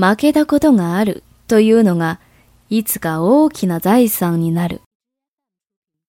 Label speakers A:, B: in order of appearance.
A: 負けたことがあるというのが、いつか大きな財産になる。